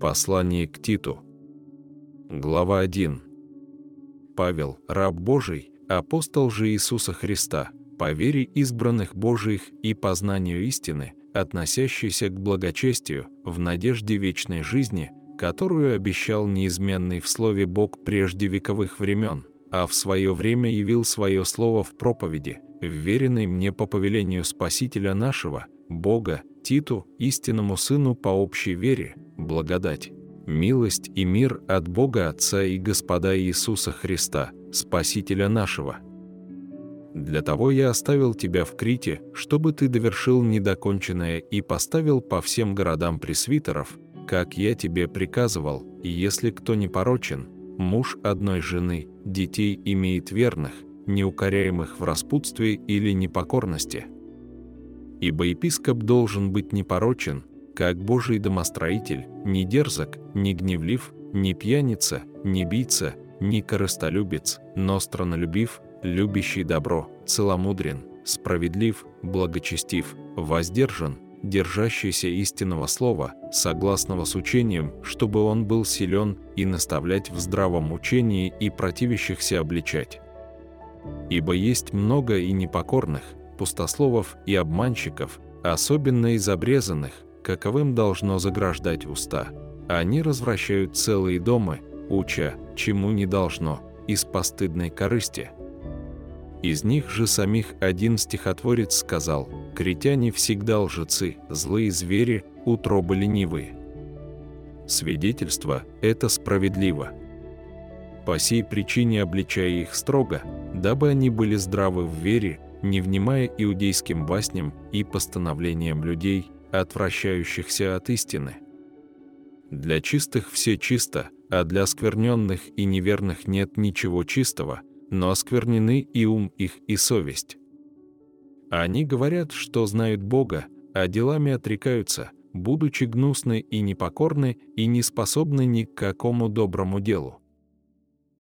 Послание к Титу. Глава 1. Павел, раб Божий, апостол же Иисуса Христа, по вере избранных Божиих и познанию истины, относящейся к благочестию, в надежде вечной жизни, которую обещал неизменный в слове Бог прежде вековых времен, а в свое время явил свое слово в проповеди, вверенной мне по повелению Спасителя нашего, Бога, Титу, истинному Сыну по общей вере, благодать, милость и мир от Бога Отца и Господа Иисуса Христа, Спасителя нашего. Для того я оставил тебя в Крите, чтобы ты довершил недоконченное и поставил по всем городам пресвитеров, как я тебе приказывал, и если кто не порочен, муж одной жены, детей имеет верных, неукоряемых в распутстве или непокорности. Ибо епископ должен быть непорочен, как Божий домостроитель, не дерзок, не гневлив, не пьяница, не бийца, не корыстолюбец, но странолюбив, любящий добро, целомудрен, справедлив, благочестив, воздержан, держащийся истинного слова, согласного с учением, чтобы он был силен и наставлять в здравом учении и противящихся обличать. Ибо есть много и непокорных, пустословов и обманщиков, особенно из обрезанных, каковым должно заграждать уста. Они развращают целые дома, уча, чему не должно, из постыдной корысти. Из них же самих один стихотворец сказал «Критяне всегда лжецы, злые звери, утробы ленивые». Свидетельство – это справедливо. По сей причине обличая их строго, дабы они были здравы в вере, не внимая иудейским басням и постановлениям людей, отвращающихся от истины. Для чистых все чисто, а для скверненных и неверных нет ничего чистого, но осквернены и ум их, и совесть. Они говорят, что знают Бога, а делами отрекаются, будучи гнусны и непокорны и не способны ни к какому доброму делу.